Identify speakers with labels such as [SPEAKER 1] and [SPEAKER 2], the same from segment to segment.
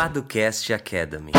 [SPEAKER 1] Paducast Academy.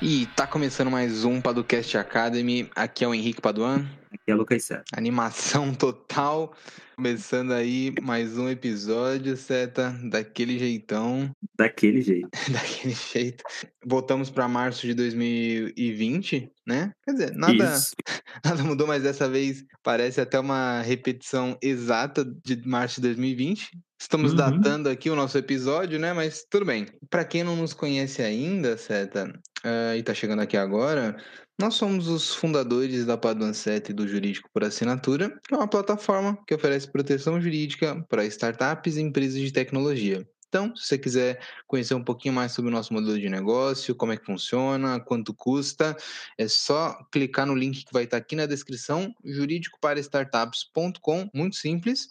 [SPEAKER 2] E tá começando mais um Paducast Academy. Aqui é o Henrique Paduan.
[SPEAKER 3] Aqui é o Lucas Seta.
[SPEAKER 2] Animação total. Começando aí mais um episódio, Seta, daquele jeitão.
[SPEAKER 3] Daquele jeito.
[SPEAKER 2] daquele jeito. Voltamos para março de 2020, né? Quer dizer, nada, nada mudou, mas dessa vez parece até uma repetição exata de março de 2020. Estamos uhum. datando aqui o nosso episódio, né? Mas tudo bem. Para quem não nos conhece ainda, Seta, uh, e tá chegando aqui agora, nós somos os fundadores da Paduan 7 do Jurídico por Assinatura, que é uma plataforma que oferece proteção jurídica para startups e empresas de tecnologia. Então, se você quiser conhecer um pouquinho mais sobre o nosso modelo de negócio, como é que funciona, quanto custa, é só clicar no link que vai estar aqui na descrição, juridicoparaStartups.com, muito simples.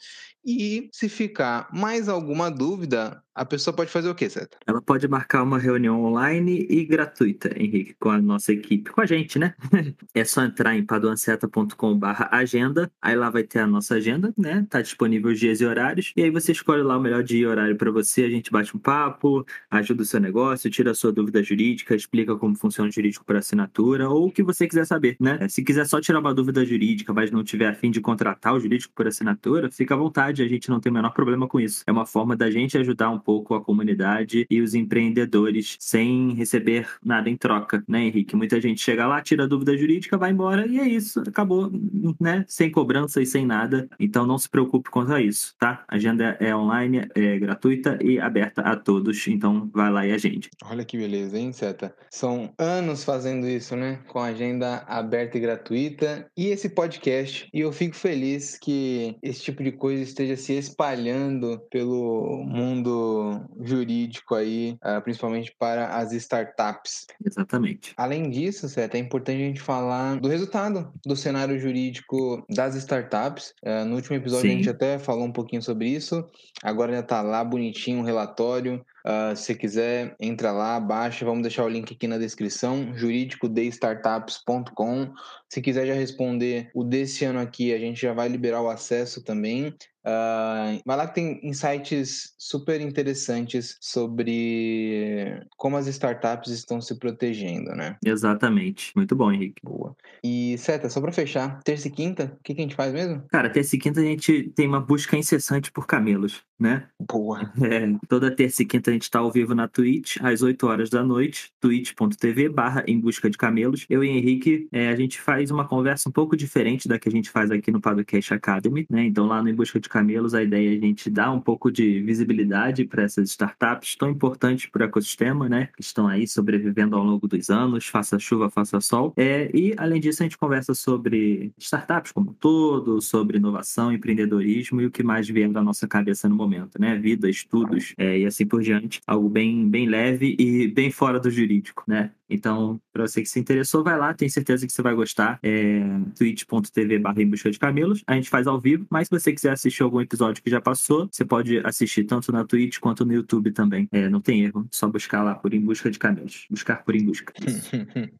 [SPEAKER 2] E se ficar mais alguma dúvida, a pessoa pode fazer o quê, certo?
[SPEAKER 3] Ela pode marcar uma reunião online e gratuita, Henrique, com a nossa equipe, com a gente, né? é só entrar em paduanceta.com/agenda, aí lá vai ter a nossa agenda, né? Tá disponível os dias e horários, e aí você escolhe lá o melhor dia e horário para você, a gente bate um papo, ajuda o seu negócio, tira a sua dúvida jurídica, explica como funciona o jurídico por assinatura ou o que você quiser saber, né? Se quiser só tirar uma dúvida jurídica, mas não tiver a fim de contratar o jurídico por assinatura, fica à vontade a gente não tem o menor problema com isso. É uma forma da gente ajudar um pouco a comunidade e os empreendedores sem receber nada em troca, né, Henrique? Muita gente chega lá, tira a dúvida jurídica, vai embora e é isso, acabou, né? Sem cobrança e sem nada. Então não se preocupe quanto a isso, tá? A agenda é online, é gratuita e aberta a todos, então vai lá e agende.
[SPEAKER 2] Olha que beleza, hein, Seta? São anos fazendo isso, né? Com agenda aberta e gratuita e esse podcast. E eu fico feliz que esse tipo de coisa esteja se espalhando pelo mundo jurídico aí, uh, principalmente para as startups.
[SPEAKER 3] Exatamente.
[SPEAKER 2] Além disso, Seta, é importante a gente falar do resultado do cenário jurídico das startups. Uh, no último episódio Sim. a gente até falou um pouquinho sobre isso. Agora já está lá bonitinho o um relatório. Uh, se quiser, entra lá, baixa. Vamos deixar o link aqui na descrição, juridicodestartups.com. Se quiser já responder o desse ano aqui, a gente já vai liberar o acesso também. Uh, lá que tem insights super interessantes sobre como as startups estão se protegendo, né?
[SPEAKER 3] Exatamente. Muito bom, Henrique.
[SPEAKER 2] Boa. E, Seta, só pra fechar, terça e quinta, o que, que a gente faz mesmo?
[SPEAKER 3] Cara, terça e quinta a gente tem uma busca incessante por camelos, né?
[SPEAKER 2] Boa.
[SPEAKER 3] É, toda terça e quinta a gente tá ao vivo na Twitch, às 8 horas da noite, twitch.tv barra em busca de camelos. Eu e Henrique, é, a gente faz uma conversa um pouco diferente da que a gente faz aqui no Podcast Academy, né? Então lá no Em Busca de Camelos, a ideia é a gente dar um pouco de visibilidade para essas startups tão importantes para o ecossistema, né? Que estão aí sobrevivendo ao longo dos anos, faça chuva, faça sol. É, e, além disso, a gente conversa sobre startups como um todo, sobre inovação, empreendedorismo e o que mais vier da nossa cabeça no momento, né? Vida, estudos é, e assim por diante. Algo bem, bem leve e bem fora do jurídico, né? Então, para você que se interessou, vai lá, tenho certeza que você vai gostar. É twitch.tv barra em busca de camelos. A gente faz ao vivo, mas se você quiser assistir algum episódio que já passou, você pode assistir tanto na Twitch quanto no YouTube também. É, não tem erro, só buscar lá por Em Busca de Camelos. Buscar por Em Busca.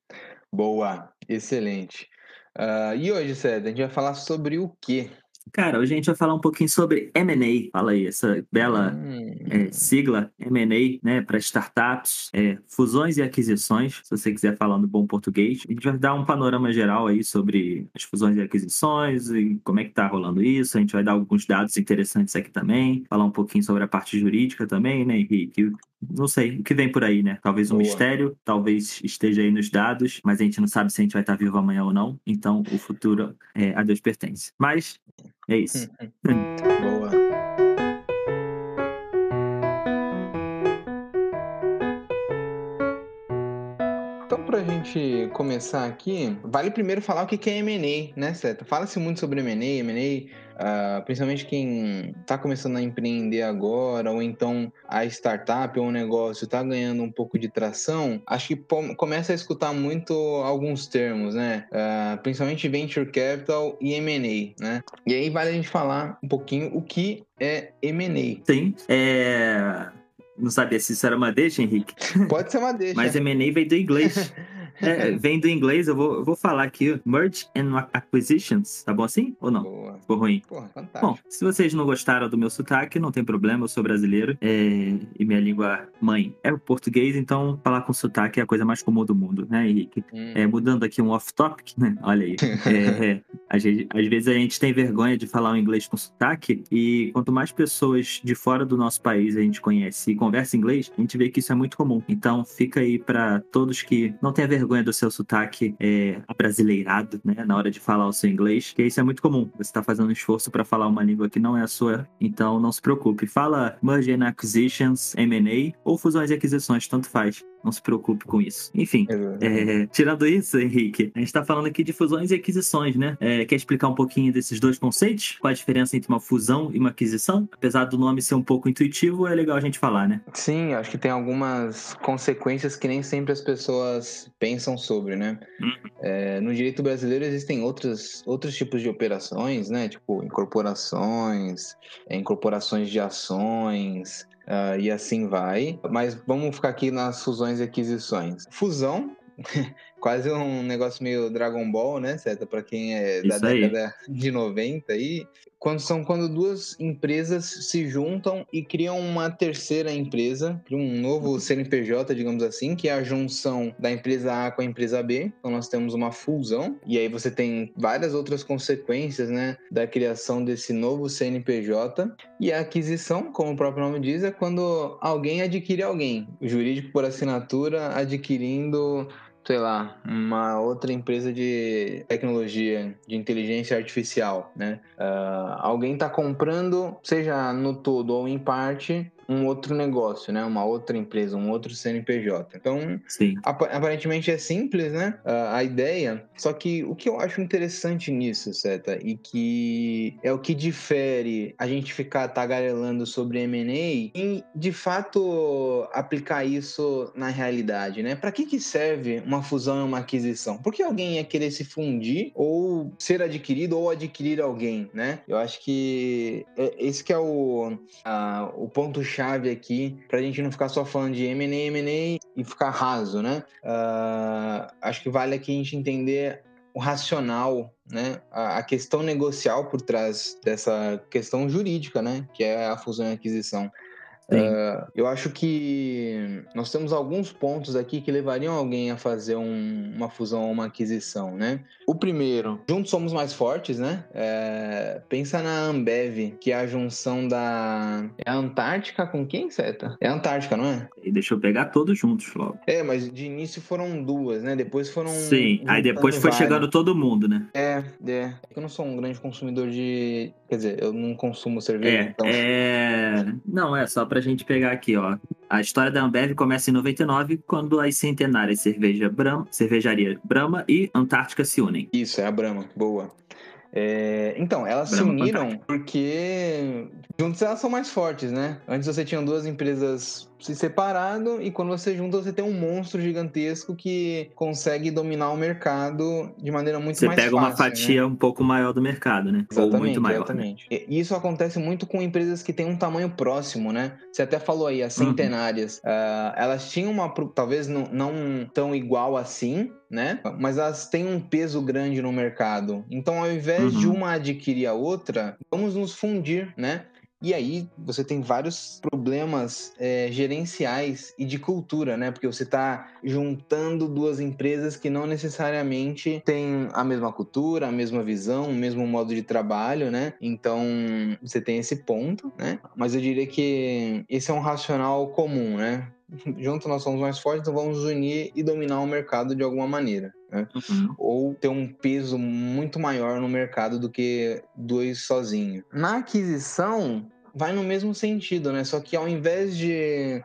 [SPEAKER 2] Boa, excelente. Uh, e hoje, César, a gente vai falar sobre o quê?
[SPEAKER 3] Cara, hoje a gente vai falar um pouquinho sobre M&A. Fala aí, essa bela hum. é, sigla M&A, né, para startups, é, fusões e aquisições, se você quiser falar no bom português. A gente vai dar um panorama geral aí sobre as fusões e aquisições e como é que tá rolando isso. A gente vai dar alguns dados interessantes aqui também, falar um pouquinho sobre a parte jurídica também, né, Henrique? não sei, o que vem por aí, né? Talvez um Boa. mistério, talvez esteja aí nos dados, mas a gente não sabe se a gente vai estar vivo amanhã ou não. Então, o futuro é, a Deus pertence. Mas é isso.
[SPEAKER 2] Boa. Gente começar aqui, vale primeiro falar o que é M&A, né, certo? Fala-se muito sobre M&A, M&A Uh, principalmente quem está começando a empreender agora, ou então a startup ou o negócio está ganhando um pouco de tração, acho que começa a escutar muito alguns termos, né? Uh, principalmente venture capital e M&A, né? E aí vale a gente falar um pouquinho o que é M&A.
[SPEAKER 3] Sim, é... Não sabia se isso era uma deixa, Henrique.
[SPEAKER 2] Pode ser uma deixa.
[SPEAKER 3] Mas M&A veio do inglês. É, vem do inglês, eu vou, eu vou falar aqui, Merge and Acquisitions, tá bom assim? Ou não?
[SPEAKER 2] Boa.
[SPEAKER 3] Ficou ruim?
[SPEAKER 2] Porra, fantástico.
[SPEAKER 3] Bom, se vocês não gostaram do meu sotaque, não tem problema, eu sou brasileiro é, e minha língua mãe é o português, então falar com sotaque é a coisa mais comum do mundo, né, Henrique?
[SPEAKER 2] Hum.
[SPEAKER 3] É, mudando aqui um off-topic, né? Olha aí. É, é, às, vezes, às vezes a gente tem vergonha de falar o inglês com sotaque, e quanto mais pessoas de fora do nosso país a gente conhece e conversa inglês, a gente vê que isso é muito comum. Então fica aí para todos que não tenham vergonha do seu sotaque é, abrasileirado, né? Na hora de falar o seu inglês, que isso é muito comum. Você está fazendo um esforço para falar uma língua que não é a sua, então não se preocupe. Fala Merge and Acquisitions, M&A ou fusões e aquisições, tanto faz. Não se preocupe com isso. Enfim, é, tirando isso, Henrique, a gente está falando aqui de fusões e aquisições, né? É, quer explicar um pouquinho desses dois conceitos? Qual a diferença entre uma fusão e uma aquisição? Apesar do nome ser um pouco intuitivo, é legal a gente falar, né?
[SPEAKER 2] Sim, acho que tem algumas consequências que nem sempre as pessoas pensam sobre, né?
[SPEAKER 3] Uhum.
[SPEAKER 2] É, no direito brasileiro existem outros, outros tipos de operações, né? Tipo incorporações, é, incorporações de ações, Uh, e assim vai. Mas vamos ficar aqui nas fusões e aquisições. Fusão, quase um negócio meio Dragon Ball, né, certo? Para quem é da
[SPEAKER 3] Isso aí.
[SPEAKER 2] década de 90 aí. Quando são quando duas empresas se juntam e criam uma terceira empresa, um novo CNPJ, digamos assim, que é a junção da empresa A com a empresa B. Então nós temos uma fusão e aí você tem várias outras consequências, né, da criação desse novo CNPJ. E a aquisição, como o próprio nome diz, é quando alguém adquire alguém, o jurídico por assinatura adquirindo sei lá, uma outra empresa de tecnologia, de inteligência artificial, né? Uh, alguém está comprando, seja no todo ou em parte, um outro negócio, né? Uma outra empresa, um outro CNPJ. Então,
[SPEAKER 3] Sim.
[SPEAKER 2] ap aparentemente é simples, né? Uh, a ideia. Só que o que eu acho interessante nisso, Seta, e que é o que difere a gente ficar tagarelando sobre M&A e, de fato, aplicar isso na realidade, né? Para que que serve uma fusão e uma aquisição? Por que alguém ia querer se fundir ou ser adquirido ou adquirir alguém, né? Eu acho que esse que é o, uh, o ponto chave aqui pra gente não ficar só falando de M&A, M&A e ficar raso, né? Uh, acho que vale aqui a gente entender o racional, né? A, a, questão negocial por trás dessa questão jurídica, né? Que é a fusão e aquisição. Uh, eu acho que nós temos alguns pontos aqui que levariam alguém a fazer um, uma fusão ou uma aquisição, né? O primeiro, juntos somos mais fortes, né? É, pensa na Ambev, que é a junção da. É a Antártica com quem, Seta? É a Antártica, não é?
[SPEAKER 3] E deixa eu pegar todos juntos logo.
[SPEAKER 2] É, mas de início foram duas, né? Depois foram.
[SPEAKER 3] Sim, aí depois foi várias. chegando todo mundo, né?
[SPEAKER 2] É, é. Eu não sou um grande consumidor de. Quer dizer, eu não consumo cerveja.
[SPEAKER 3] É,
[SPEAKER 2] então...
[SPEAKER 3] é... Não, é só pra gente pegar aqui, ó. A história da Ambev começa em 99, quando as centenárias cerveja Brahma, cervejaria Brahma e Antártica se unem.
[SPEAKER 2] Isso, é a Brahma. Boa. É, então, elas Brahma se uniram porque juntos elas são mais fortes, né? Antes você tinha duas empresas se separado e quando você junta você tem um monstro gigantesco que consegue dominar o mercado de maneira muito
[SPEAKER 3] você
[SPEAKER 2] mais fácil.
[SPEAKER 3] Você pega uma fatia né? um pouco maior do mercado, né?
[SPEAKER 2] Exatamente,
[SPEAKER 3] Ou muito maior.
[SPEAKER 2] Exatamente. Né? E isso acontece muito com empresas que têm um tamanho próximo, né? Você até falou aí, as centenárias. Uhum. Uh, elas tinham uma, talvez não, não tão igual assim, né? Mas elas têm um peso grande no mercado. Então, ao invés uhum. de uma adquirir a outra, vamos nos fundir, né? E aí você tem vários problemas é, gerenciais e de cultura, né? Porque você está juntando duas empresas que não necessariamente têm a mesma cultura, a mesma visão, o mesmo modo de trabalho, né? Então você tem esse ponto, né? Mas eu diria que esse é um racional comum, né? junto nós somos mais fortes, então vamos unir e dominar o mercado de alguma maneira. Né?
[SPEAKER 3] Uhum.
[SPEAKER 2] Ou ter um peso muito maior no mercado do que dois sozinhos. Na aquisição, vai no mesmo sentido, né? Só que ao invés de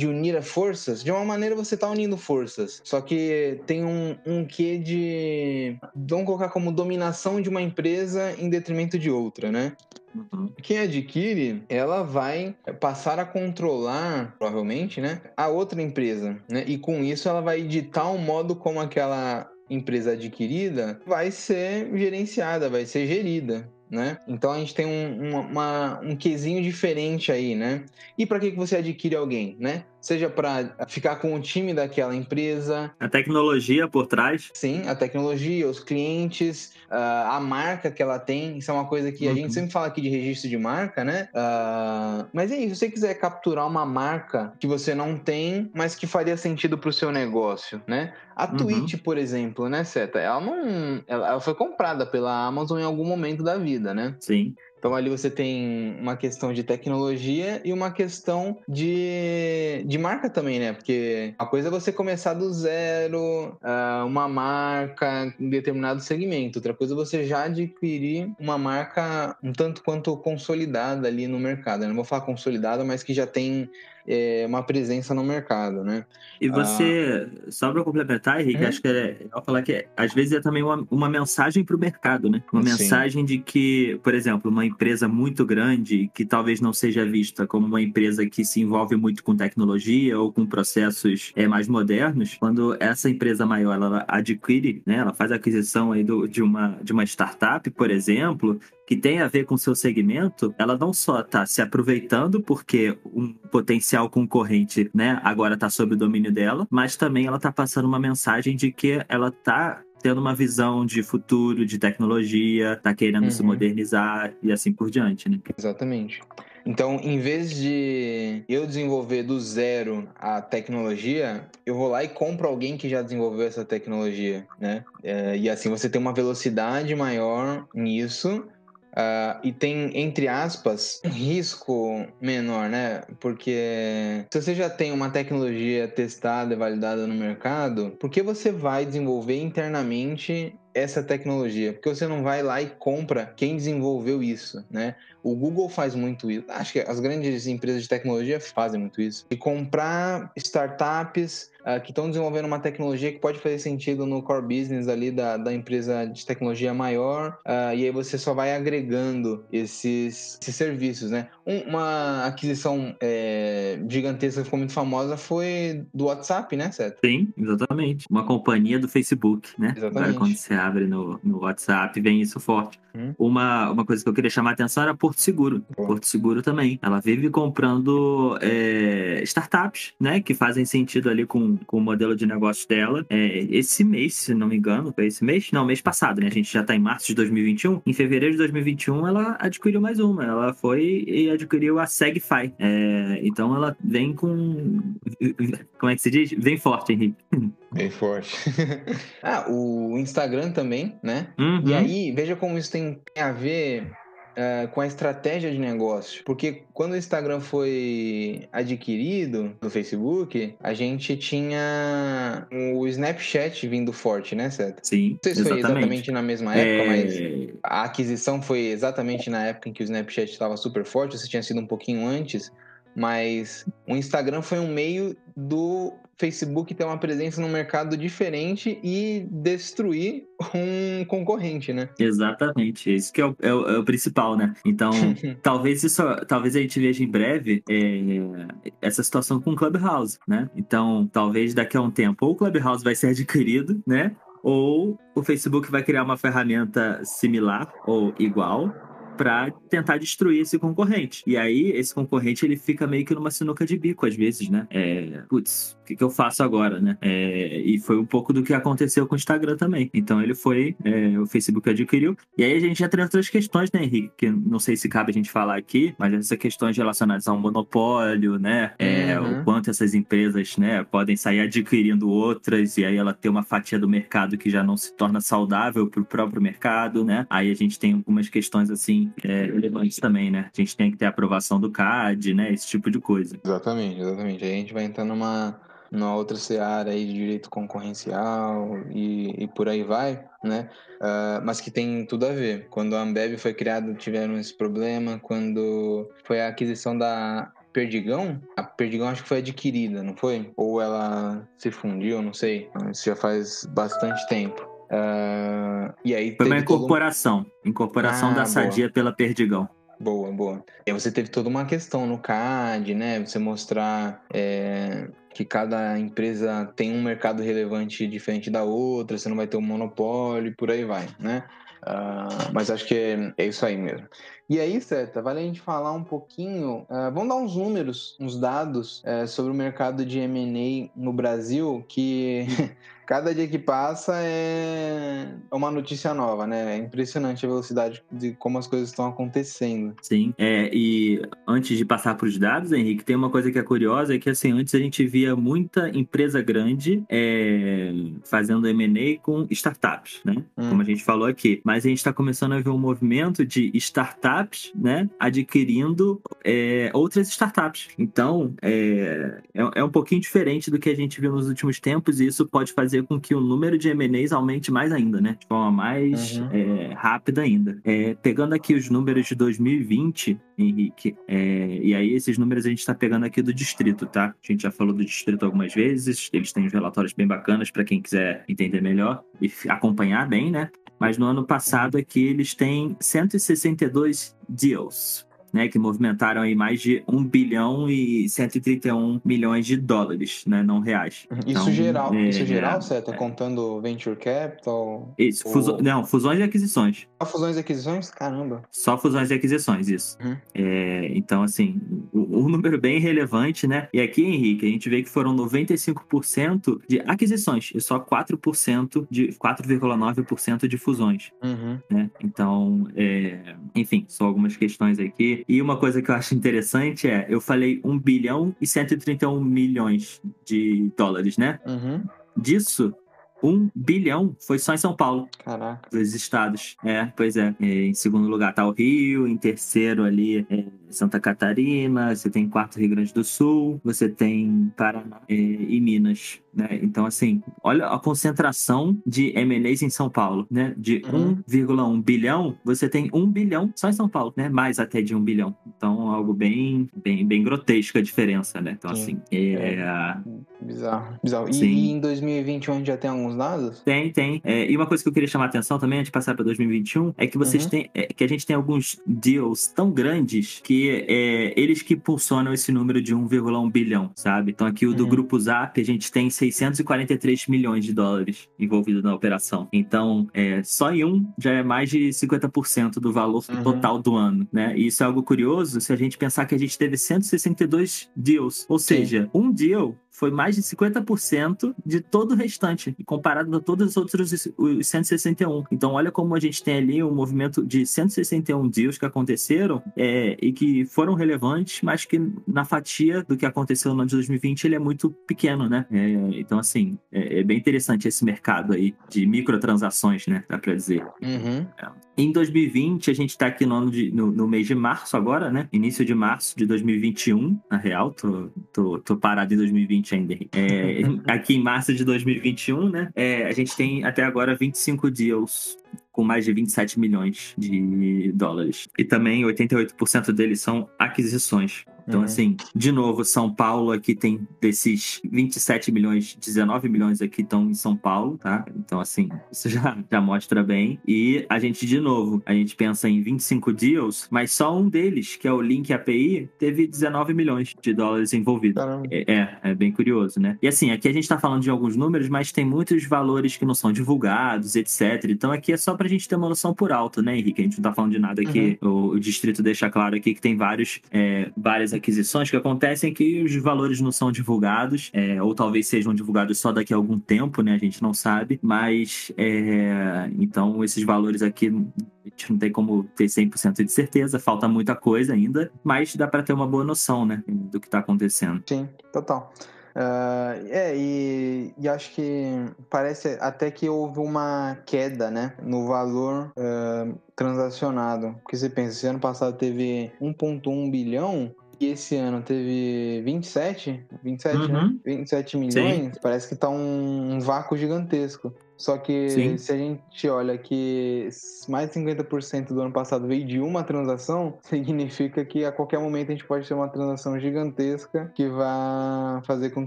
[SPEAKER 2] de unir forças, de uma maneira você está unindo forças. Só que tem um, um quê de. Vamos colocar como dominação de uma empresa em detrimento de outra, né?
[SPEAKER 3] Uhum.
[SPEAKER 2] Quem adquire, ela vai passar a controlar, provavelmente, né, a outra empresa, né? E com isso ela vai editar o modo como aquela empresa adquirida vai ser gerenciada, vai ser gerida né? Então a gente tem um, uma, um quesinho diferente aí, né? E para que, que você adquire alguém, né? Seja para ficar com o time daquela empresa.
[SPEAKER 3] A tecnologia por trás.
[SPEAKER 2] Sim, a tecnologia, os clientes, a marca que ela tem. Isso é uma coisa que uhum. a gente uhum. sempre fala aqui de registro de marca, né? Uh, mas é isso, se você quiser capturar uma marca que você não tem, mas que faria sentido para o seu negócio, né? A uhum. Twitch, por exemplo, né, Seta? Ela não. Ela, ela foi comprada pela Amazon em algum momento da vida, né?
[SPEAKER 3] Sim.
[SPEAKER 2] Então ali você tem uma questão de tecnologia e uma questão de, de marca também, né? Porque a coisa é você começar do zero, uh, uma marca em determinado segmento. Outra coisa é você já adquirir uma marca um tanto quanto consolidada ali no mercado. Eu não vou falar consolidada, mas que já tem é, uma presença no mercado, né?
[SPEAKER 3] E você, ah, só para complementar, Henrique, hum? acho que é, eu falar que às vezes é também uma, uma mensagem para o mercado, né? Uma Sim. mensagem de que, por exemplo, uma empresa muito grande, que talvez não seja vista como uma empresa que se envolve muito com tecnologia ou com processos é, mais modernos, quando essa empresa maior ela adquire, né, ela faz a aquisição aí do, de, uma, de uma startup, por exemplo, que tem a ver com seu segmento, ela não só está se aproveitando porque um potencial concorrente, né, agora está sob o domínio dela, mas também ela está passando uma mensagem de que ela está tendo uma visão de futuro, de tecnologia, está querendo uhum. se modernizar e assim por diante, né?
[SPEAKER 2] Exatamente. Então, em vez de eu desenvolver do zero a tecnologia, eu vou lá e compro alguém que já desenvolveu essa tecnologia, né? É, e assim você tem uma velocidade maior nisso Uh, e tem, entre aspas, um risco menor, né? Porque se você já tem uma tecnologia testada e validada no mercado, por que você vai desenvolver internamente essa tecnologia? Porque você não vai lá e compra quem desenvolveu isso, né? O Google faz muito isso. Acho que as grandes empresas de tecnologia fazem muito isso. E comprar startups uh, que estão desenvolvendo uma tecnologia que pode fazer sentido no core business ali da, da empresa de tecnologia maior, uh, e aí você só vai agregando esses, esses serviços, né? Um, uma aquisição é, gigantesca que ficou muito famosa foi do WhatsApp, né, certo?
[SPEAKER 3] Sim, exatamente. Uma companhia do Facebook, né?
[SPEAKER 2] Exatamente.
[SPEAKER 3] Quando você abre no, no WhatsApp, vem isso forte. Hum. Uma, uma coisa que eu queria chamar a atenção era Porto Seguro. Bom. Porto Seguro também. Ela vive comprando é, startups, né? Que fazem sentido ali com, com o modelo de negócio dela. É, esse mês, se não me engano, foi esse mês? Não, mês passado, né? A gente já tá em março de 2021. Em fevereiro de 2021, ela adquiriu mais uma. Ela foi e adquiriu a Segfy. É, então ela vem com. Como é que se diz? Vem forte, Henrique.
[SPEAKER 2] Bem forte. ah, o Instagram também, né?
[SPEAKER 3] Uhum.
[SPEAKER 2] E aí, veja como isso tem a ver uh, com a estratégia de negócio. Porque quando o Instagram foi adquirido no Facebook, a gente tinha o Snapchat vindo forte, né, Seth?
[SPEAKER 3] Sim.
[SPEAKER 2] Não sei se exatamente. foi exatamente na mesma época, é... mas a aquisição foi exatamente na época em que o Snapchat estava super forte, ou se tinha sido um pouquinho antes. Mas o Instagram foi um meio do Facebook ter uma presença no mercado diferente e destruir um concorrente, né?
[SPEAKER 3] Exatamente, isso que é o, é o, é o principal, né? Então, talvez isso, talvez a gente veja em breve é, essa situação com o Clubhouse, né? Então, talvez daqui a um tempo ou o Clubhouse vai ser adquirido, né? Ou o Facebook vai criar uma ferramenta similar ou igual para tentar destruir esse concorrente. E aí, esse concorrente, ele fica meio que numa sinuca de bico, às vezes, né? É, putz, o que, que eu faço agora, né? É, e foi um pouco do que aconteceu com o Instagram também. Então, ele foi, é, o Facebook adquiriu. E aí, a gente já tem outras questões, né, Henrique? Que não sei se cabe a gente falar aqui, mas essas questões relacionadas ao monopólio, né? É, uhum. O quanto essas empresas, né, podem sair adquirindo outras e aí ela ter uma fatia do mercado que já não se torna saudável para o próprio mercado, né? Aí a gente tem algumas questões, assim, é, relevantes também, né? A gente tem que ter aprovação do CAD, né? Esse tipo de coisa.
[SPEAKER 2] Exatamente, exatamente. Aí a gente vai entrar numa, numa outra seara aí de direito concorrencial e, e por aí vai, né? Uh, mas que tem tudo a ver. Quando a Ambev foi criada, tiveram esse problema. Quando foi a aquisição da Perdigão, a Perdigão acho que foi adquirida, não foi? Ou ela se fundiu, não sei. Isso já faz bastante tempo. Uh, e aí
[SPEAKER 3] Foi uma incorporação. Um... Incorporação ah, da Sadia boa. pela Perdigão.
[SPEAKER 2] Boa, boa. E aí você teve toda uma questão no CAD, né? Você mostrar é, que cada empresa tem um mercado relevante diferente da outra, você não vai ter um monopólio e por aí vai, né? Uh, mas acho que é, é, isso aí mesmo. E aí, Seta, vale a gente falar um pouquinho, uh, vamos dar uns números, uns dados uh, sobre o mercado de M&A no Brasil, que cada dia que passa é uma notícia nova, né? É impressionante a velocidade de como as coisas estão acontecendo.
[SPEAKER 3] Sim, é, e antes de passar para os dados, Henrique, tem uma coisa que é curiosa, é que assim, antes a gente via muita empresa grande é, fazendo M&A com startups, né? Hum. Como a gente falou aqui. Mas a gente está começando a ver um movimento de startups, né? Adquirindo é, outras startups. Então, é, é, é um pouquinho diferente do que a gente viu nos últimos tempos e isso pode fazer fazer com que o número de M&As aumente mais ainda, né? De forma mais uhum. é, rápida ainda. É, pegando aqui os números de 2020, Henrique, é, e aí esses números a gente está pegando aqui do distrito, tá? A gente já falou do distrito algumas vezes, eles têm os relatórios bem bacanas para quem quiser entender melhor e acompanhar bem, né? Mas no ano passado aqui eles têm 162 deals né, que movimentaram aí mais de 1 bilhão e 131 milhões de dólares, né, não reais.
[SPEAKER 2] Isso então, geral, é, isso geral, certo? É, contando venture capital?
[SPEAKER 3] Isso, ou... fuso... não, fusões e aquisições.
[SPEAKER 2] Só fusões e aquisições? Caramba.
[SPEAKER 3] Só fusões e aquisições, isso. Uhum. É, então, assim, um número bem relevante, né? E aqui, Henrique, a gente vê que foram 95% de aquisições e só 4% de 4,9% de fusões. Uhum. Né? Então, é, enfim, só algumas questões aqui e uma coisa que eu acho interessante é, eu falei 1 bilhão e 131 milhões de dólares, né? Uhum. Disso, um bilhão foi só em São Paulo.
[SPEAKER 2] Caraca.
[SPEAKER 3] Dos estados. É, pois é. Em segundo lugar tá o Rio, em terceiro ali é Santa Catarina, você tem quarto Rio Grande do Sul, você tem Paraná é, e Minas. Né? Então, assim, olha a concentração de M&As em São Paulo, né? De uhum. 1,1 bilhão, você tem 1 bilhão só em São Paulo, né? Mais até de 1 bilhão. Então, algo bem, bem, bem grotesco a diferença, né? Então, Sim. assim, é... é...
[SPEAKER 2] Bizarro, bizarro. E, e, em 2021 já tem alguns dados?
[SPEAKER 3] Tem, tem. É, e uma coisa que eu queria chamar a atenção também, antes de passar para 2021, é que vocês uhum. têm, é, que a gente tem alguns deals tão grandes que é, eles que impulsionam esse número de 1,1 bilhão, sabe? Então, aqui o do uhum. Grupo Zap, a gente tem 643 milhões de dólares envolvidos na operação. Então, é, só em um já é mais de 50% do valor uhum. total do ano, né? E isso é algo curioso se a gente pensar que a gente teve 162 deals. Ou Sim. seja, um deal foi mais de 50% de todo o restante, comparado a todos os outros os 161. Então, olha como a gente tem ali um movimento de 161 deals que aconteceram é, e que foram relevantes, mas que na fatia do que aconteceu no ano de 2020 ele é muito pequeno, né? É, então, assim, é, é, bem interessante esse mercado aí de microtransações, né? Dá pra dizer. Uhum. É. Em 2020, a gente está aqui no, ano de, no, no, mês de março agora, né? Início de março de 2021, na real, tô, tô, tô parado em 2020 ainda. É, aqui em março de 2021, né? É, a gente tem até agora 25 deals com mais de 27 milhões de dólares. E também 88% deles são aquisições. Então, uhum. assim, de novo, São Paulo aqui tem desses 27 milhões, 19 milhões aqui estão em São Paulo, tá? Então, assim, isso já, já mostra bem. E a gente, de novo, a gente pensa em 25 deals, mas só um deles, que é o Link API, teve 19 milhões de dólares envolvidos. É, é, é, bem curioso, né? E assim, aqui a gente tá falando de alguns números, mas tem muitos valores que não são divulgados, etc. Então, aqui é só pra gente ter uma noção por alto, né, Henrique? A gente não tá falando de nada aqui. Uhum. O, o, distrito deixa claro aqui que tem vários, é, várias aquisições que acontecem que os valores não são divulgados, é, ou talvez sejam divulgados só daqui a algum tempo, né? A gente não sabe, mas é, então esses valores aqui a gente não tem como ter 100% de certeza, falta muita coisa ainda, mas dá para ter uma boa noção, né, do que está acontecendo.
[SPEAKER 2] Sim, total. Uh, é, e, e, acho que parece até que houve uma queda, né, no valor uh, transacionado. Porque você pensa, se ano passado teve 1,1 bilhão, e esse ano teve 27, 27, né? uhum. né? 27 milhões, Sim. parece que tá um, um vácuo gigantesco. Só que Sim. se a gente olha que mais de 50% do ano passado veio de uma transação, significa que a qualquer momento a gente pode ter uma transação gigantesca que vai fazer com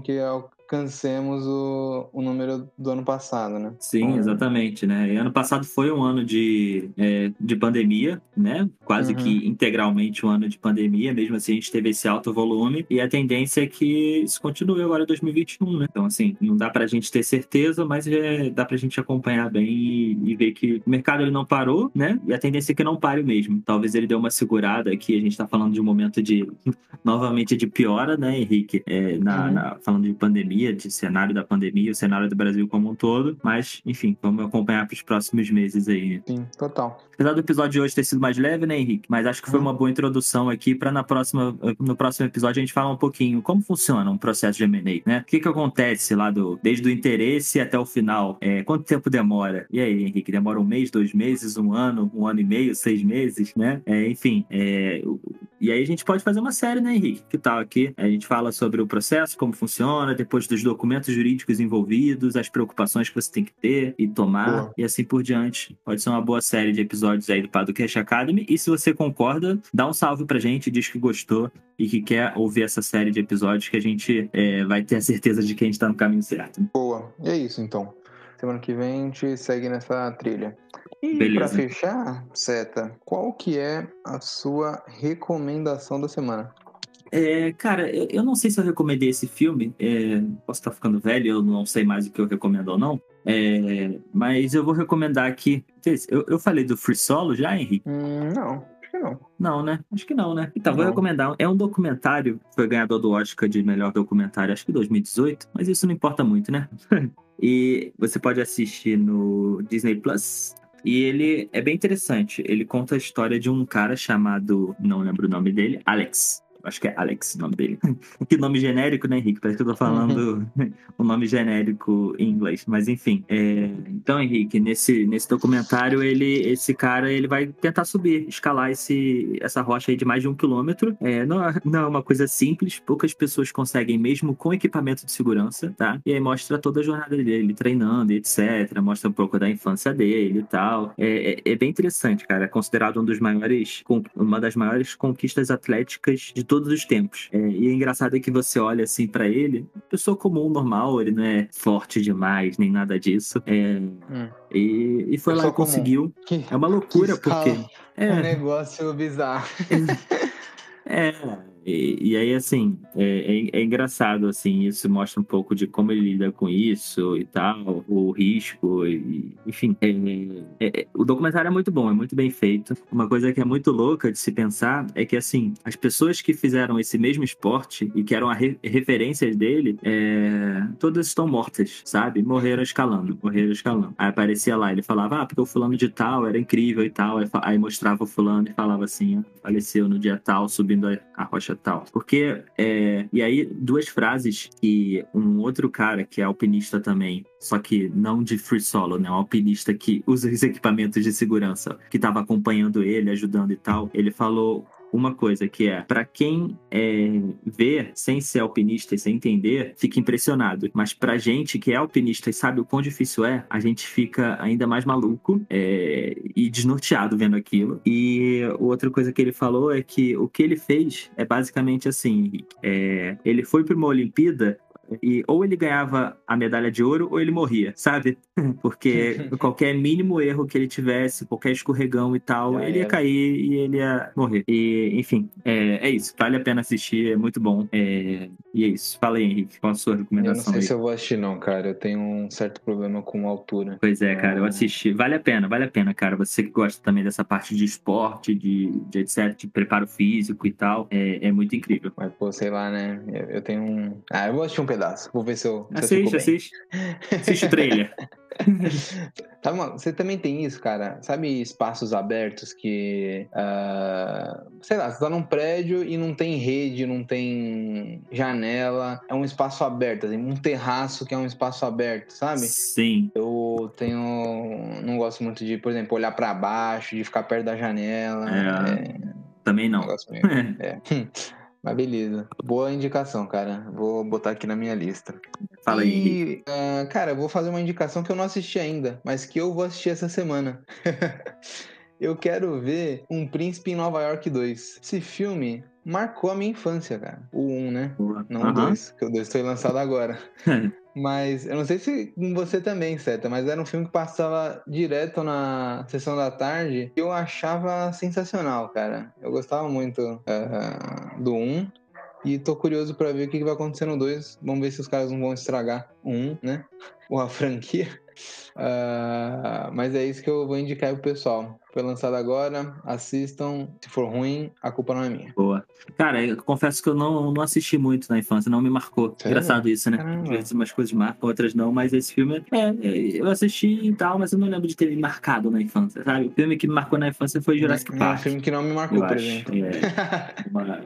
[SPEAKER 2] que alcancemos o, o número do ano passado, né?
[SPEAKER 3] Sim, então, exatamente, né? E ano passado foi um ano de, é, de pandemia, né? Quase uhum. que integralmente um ano de pandemia, mesmo assim a gente teve esse alto volume e a tendência é que isso continue agora em 2021, né? Então, assim, não dá pra gente ter certeza, mas é, dá pra gente acompanhar bem e, e, ver que o mercado ele não parou, né? E a tendência é que não pare mesmo. Talvez ele dê uma segurada aqui, a gente tá falando de um momento de, novamente, de piora, né, Henrique? É, na, uhum. na, falando de pandemia, de cenário da pandemia, o cenário do Brasil como um todo, mas, enfim, vamos acompanhar para os próximos meses aí.
[SPEAKER 2] Sim, total.
[SPEAKER 3] Apesar do episódio de hoje ter sido mais leve, né, Henrique? Mas acho que foi uhum. uma boa introdução aqui para na próxima, no próximo episódio a gente falar um pouquinho como funciona um processo de M&A, né? O que que acontece lá do desde o interesse até o final? É, quanto tempo demora? E aí, Henrique, demora um mês, dois meses, um ano, um ano e meio, seis meses, né? É, enfim, é, e aí a gente pode fazer uma série, né, Henrique? Que tal aqui? A gente fala sobre o processo, como funciona, depois dos documentos jurídicos envolvidos, as preocupações que você tem que ter e tomar, boa. e assim por diante. Pode ser uma boa série de episódios aí do Padocast Academy. E se você concorda, dá um salve pra gente, diz que gostou e que quer ouvir essa série de episódios que a gente é, vai ter a certeza de que a gente tá no caminho certo.
[SPEAKER 2] Boa. E é isso, então. Semana que vem a gente segue nessa trilha. E para fechar, Seta, qual que é a sua recomendação da semana?
[SPEAKER 3] É, cara, eu não sei se eu recomendei esse filme. É, posso estar ficando velho, eu não sei mais o que eu recomendo ou não. É, mas eu vou recomendar aqui. Eu, eu falei do Free Solo já, Henrique?
[SPEAKER 2] Hum, não. Que não.
[SPEAKER 3] Não, né? Acho que não, né? Então, não. vou recomendar. É um documentário, foi ganhador do Oscar de melhor documentário, acho que 2018, mas isso não importa muito, né? e você pode assistir no Disney Plus. E ele é bem interessante. Ele conta a história de um cara chamado, não lembro o nome dele, Alex acho que é Alex o nome dele. que nome genérico, né, Henrique? Parece que eu tô falando o um nome genérico em inglês. Mas enfim. É... Então, Henrique, nesse, nesse documentário, ele, esse cara ele vai tentar subir, escalar esse, essa rocha aí de mais de um quilômetro. É, não, não é uma coisa simples, poucas pessoas conseguem, mesmo com equipamento de segurança, tá? E aí mostra toda a jornada dele, treinando etc. Mostra um pouco da infância dele e tal. É, é, é bem interessante, cara. É considerado um dos maiores, uma das maiores conquistas atléticas de todo todos os tempos. É, e é engraçado é que você olha assim para ele, pessoa comum, normal, ele não é forte demais, nem nada disso. É, hum. e, e foi pessoa lá e conseguiu. Que, é uma loucura, porque.
[SPEAKER 2] É um negócio bizarro.
[SPEAKER 3] É, e, aí, assim, é, é, é, engraçado, assim, isso mostra um pouco de como ele lida com isso e tal, o risco, e, enfim. É, é, é, o documentário é muito bom, é muito bem feito. Uma coisa que é muito louca de se pensar é que, assim, as pessoas que fizeram esse mesmo esporte e que eram a re referências dele, é, todas estão mortas, sabe? Morreram escalando, morreram escalando. Aí aparecia lá, ele falava, ah, porque o fulano de tal era incrível e tal, aí, aí mostrava o fulano e falava assim, ah, faleceu no dia tal, subindo a, a rocha tal. Porque, é, e aí, duas frases que um outro cara que é alpinista também, só que não de free solo, né? Um alpinista que usa os equipamentos de segurança, que estava acompanhando ele, ajudando e tal, ele falou uma coisa que é para quem é, vê sem ser alpinista e sem entender, fica impressionado. Mas pra gente que é alpinista e sabe o quão difícil é, a gente fica ainda mais maluco é, e desnorteado vendo aquilo. E outra coisa que ele falou é que o que ele fez é basicamente assim: é, ele foi para uma Olimpíada e ou ele ganhava a medalha de ouro ou ele morria, sabe? Porque qualquer mínimo erro que ele tivesse, qualquer escorregão e tal, Já ele ia cair e ele ia morrer. E, enfim, é, é isso. Vale a pena assistir, é muito bom. É, e é isso. Fala aí, Henrique, qual a sua recomendação?
[SPEAKER 2] Eu não sei
[SPEAKER 3] aí?
[SPEAKER 2] se eu vou assistir, não, cara. Eu tenho um certo problema com altura.
[SPEAKER 3] Pois é, cara, eu assisti. Vale a pena, vale a pena, cara. Você que gosta também dessa parte de esporte, de, de etc., de preparo físico e tal, é, é muito incrível.
[SPEAKER 2] Mas, pô, sei lá, né? Eu, eu tenho um. Ah, eu vou assistir um pedaço. Vou ver se eu.
[SPEAKER 3] Se assiste,
[SPEAKER 2] eu
[SPEAKER 3] assiste. Assiste o trailer.
[SPEAKER 2] tá, mano, você também tem isso, cara? Sabe espaços abertos que. Uh, sei lá, você tá num prédio e não tem rede, não tem janela. É um espaço aberto, assim, um terraço que é um espaço aberto, sabe?
[SPEAKER 3] Sim.
[SPEAKER 2] Eu tenho. Não gosto muito de, por exemplo, olhar para baixo, de ficar perto da janela. É.
[SPEAKER 3] É... Também não.
[SPEAKER 2] Um é. Mas beleza. Boa indicação, cara. Vou botar aqui na minha lista.
[SPEAKER 3] Fala aí.
[SPEAKER 2] E, uh, cara, eu vou fazer uma indicação que eu não assisti ainda, mas que eu vou assistir essa semana. eu quero ver Um Príncipe em Nova York 2. Esse filme marcou a minha infância, cara. O 1, né? Não o 2, que o 2 foi lançado agora. mas eu não sei se você também, Seta, mas era um filme que passava direto na sessão da tarde e eu achava sensacional, cara. Eu gostava muito uh, do 1. E tô curioso para ver o que vai acontecer no 2. Vamos ver se os caras não vão estragar o 1, né? Ou a franquia. Uh, mas é isso que eu vou indicar pro pessoal. Foi lançado agora, assistam. Se for ruim, a culpa não é minha.
[SPEAKER 3] Boa. Cara, eu confesso que eu não, não assisti muito na infância, não me marcou. Sério? Engraçado isso, né? Às vezes umas coisas marcam, outras não, mas esse filme, é, é, eu assisti e tal, mas eu não lembro de ter me marcado na infância, sabe? O filme que me marcou na infância foi Jurassic Park. É um
[SPEAKER 2] filme que não me marcou, por acho. exemplo.
[SPEAKER 3] É, uma,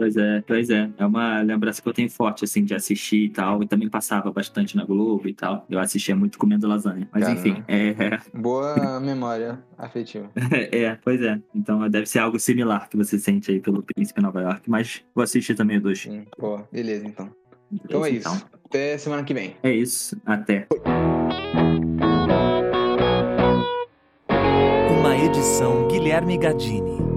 [SPEAKER 3] Pois é, pois é. É uma lembrança que eu tenho forte, assim, de assistir e tal. E também passava bastante na Globo e tal. Eu assistia muito comendo lasanha. Mas Caramba. enfim, é, é.
[SPEAKER 2] Boa memória afetiva.
[SPEAKER 3] é, pois é. Então deve ser algo similar que você sente aí pelo Príncipe Nova York. Mas vou assistir também o dois. Sim,
[SPEAKER 2] boa. Beleza, então. Beleza, então é então. isso. Até semana que vem.
[SPEAKER 3] É isso. Até.
[SPEAKER 1] Uma edição Guilherme Gadini.